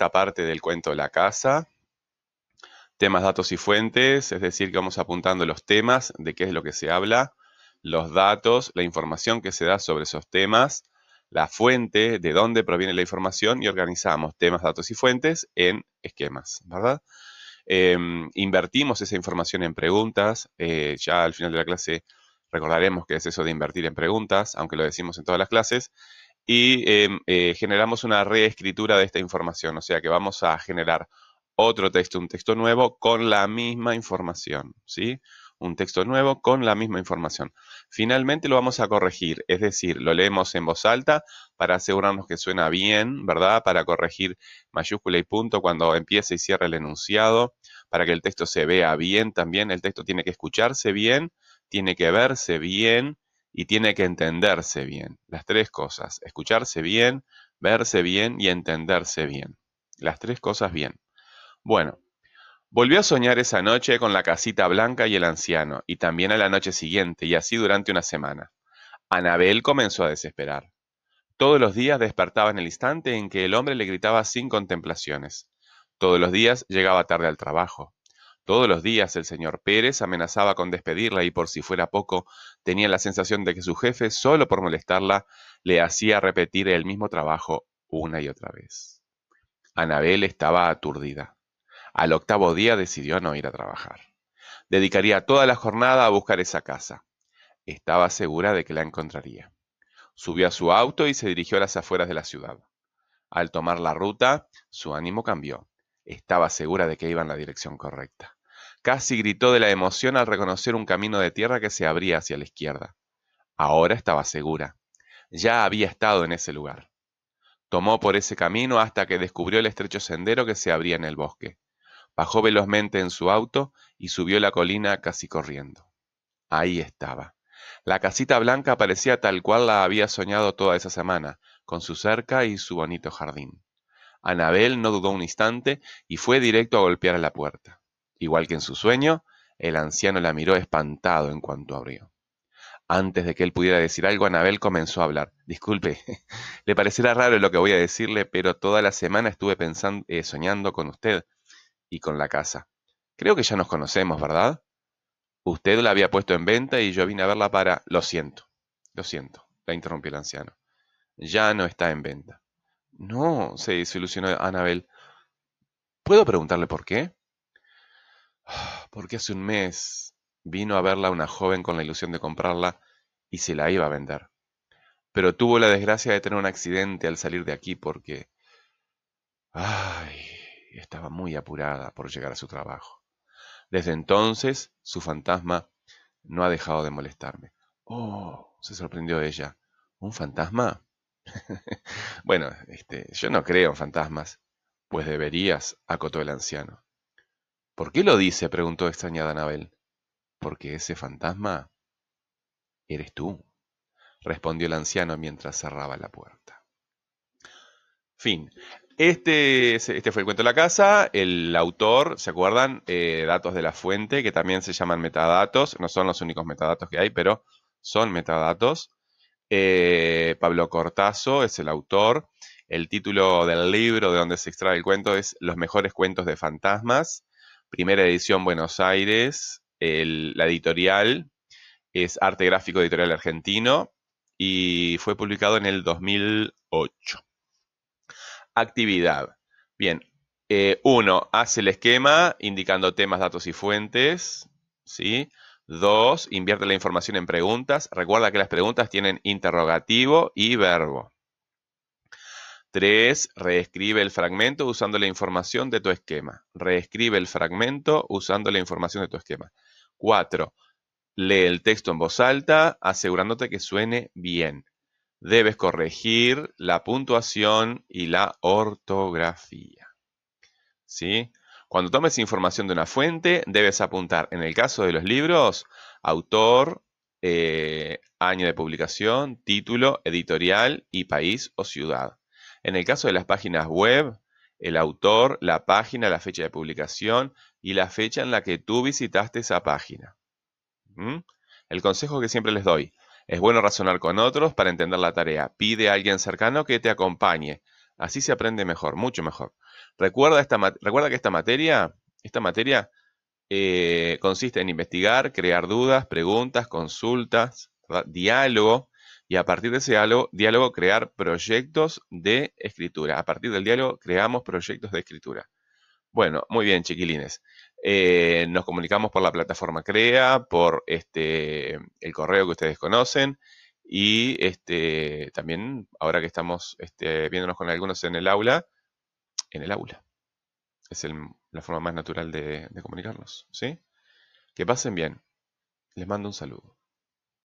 esta parte del cuento la casa. Temas, datos y fuentes, es decir, que vamos apuntando los temas de qué es lo que se habla, los datos, la información que se da sobre esos temas, la fuente, de dónde proviene la información y organizamos temas, datos y fuentes en esquemas, ¿verdad? Em, invertimos esa información en preguntas. Eh, ya al final de la clase recordaremos qué es eso de invertir en preguntas, aunque lo decimos en todas las clases. Y em, eh, generamos una reescritura de esta información, o sea que vamos a generar otro texto, un texto nuevo con la misma información, ¿sí? Un texto nuevo con la misma información. Finalmente lo vamos a corregir, es decir, lo leemos en voz alta para asegurarnos que suena bien, ¿verdad? Para corregir mayúscula y punto cuando empiece y cierre el enunciado, para que el texto se vea bien también. El texto tiene que escucharse bien, tiene que verse bien y tiene que entenderse bien. Las tres cosas, escucharse bien, verse bien y entenderse bien. Las tres cosas bien. Bueno, volvió a soñar esa noche con la casita blanca y el anciano, y también a la noche siguiente, y así durante una semana. Anabel comenzó a desesperar. Todos los días despertaba en el instante en que el hombre le gritaba sin contemplaciones. Todos los días llegaba tarde al trabajo. Todos los días el señor Pérez amenazaba con despedirla y por si fuera poco, tenía la sensación de que su jefe, solo por molestarla, le hacía repetir el mismo trabajo una y otra vez. Anabel estaba aturdida. Al octavo día decidió no ir a trabajar. Dedicaría toda la jornada a buscar esa casa. Estaba segura de que la encontraría. Subió a su auto y se dirigió a las afueras de la ciudad. Al tomar la ruta, su ánimo cambió. Estaba segura de que iba en la dirección correcta. Casi gritó de la emoción al reconocer un camino de tierra que se abría hacia la izquierda. Ahora estaba segura. Ya había estado en ese lugar. Tomó por ese camino hasta que descubrió el estrecho sendero que se abría en el bosque. Bajó velozmente en su auto y subió la colina casi corriendo. Ahí estaba. La casita blanca parecía tal cual la había soñado toda esa semana, con su cerca y su bonito jardín. Anabel no dudó un instante y fue directo a golpear a la puerta. Igual que en su sueño, el anciano la miró espantado en cuanto abrió. Antes de que él pudiera decir algo, Anabel comenzó a hablar. Disculpe, le parecerá raro lo que voy a decirle, pero toda la semana estuve pensando, eh, soñando con usted y con la casa. Creo que ya nos conocemos, ¿verdad? Usted la había puesto en venta y yo vine a verla para... Lo siento, lo siento, la interrumpió el anciano. Ya no está en venta. No, se desilusionó Anabel. ¿Puedo preguntarle por qué? Porque hace un mes vino a verla una joven con la ilusión de comprarla y se la iba a vender. Pero tuvo la desgracia de tener un accidente al salir de aquí porque... Ay, estaba muy apurada por llegar a su trabajo. Desde entonces, su fantasma no ha dejado de molestarme. Oh, se sorprendió ella. ¿Un fantasma? bueno, este, yo no creo en fantasmas. Pues deberías, acotó el anciano. ¿Por qué lo dice? preguntó extrañada Anabel. Porque ese fantasma eres tú, respondió el anciano mientras cerraba la puerta. Fin. Este, este fue el cuento de la casa. El autor, ¿se acuerdan? Eh, datos de la fuente, que también se llaman metadatos. No son los únicos metadatos que hay, pero son metadatos. Eh, Pablo Cortazo es el autor. El título del libro de donde se extrae el cuento es Los mejores cuentos de fantasmas. Primera edición Buenos Aires. la editorial es Arte Gráfico Editorial Argentino y fue publicado en el 2008. Actividad. Bien, eh, uno, hace el esquema indicando temas, datos y fuentes. ¿sí? Dos, invierte la información en preguntas. Recuerda que las preguntas tienen interrogativo y verbo. Tres, reescribe el fragmento usando la información de tu esquema. Reescribe el fragmento usando la información de tu esquema. Cuatro, lee el texto en voz alta asegurándote que suene bien. Debes corregir la puntuación y la ortografía. ¿Sí? Cuando tomes información de una fuente, debes apuntar, en el caso de los libros, autor, eh, año de publicación, título, editorial y país o ciudad. En el caso de las páginas web, el autor, la página, la fecha de publicación y la fecha en la que tú visitaste esa página. ¿Mm? El consejo que siempre les doy, es bueno razonar con otros para entender la tarea. Pide a alguien cercano que te acompañe. Así se aprende mejor, mucho mejor. Recuerda, que esta materia, esta materia eh, consiste en investigar, crear dudas, preguntas, consultas, diálogo, y a partir de ese diálogo, crear proyectos de escritura. A partir del diálogo creamos proyectos de escritura. Bueno, muy bien, chiquilines. Eh, nos comunicamos por la plataforma CREA, por este, el correo que ustedes conocen y este, también ahora que estamos este, viéndonos con algunos en el aula, en el aula. Es la forma más natural de, de comunicarnos. ¿sí? Que pasen bien. Les mando un saludo.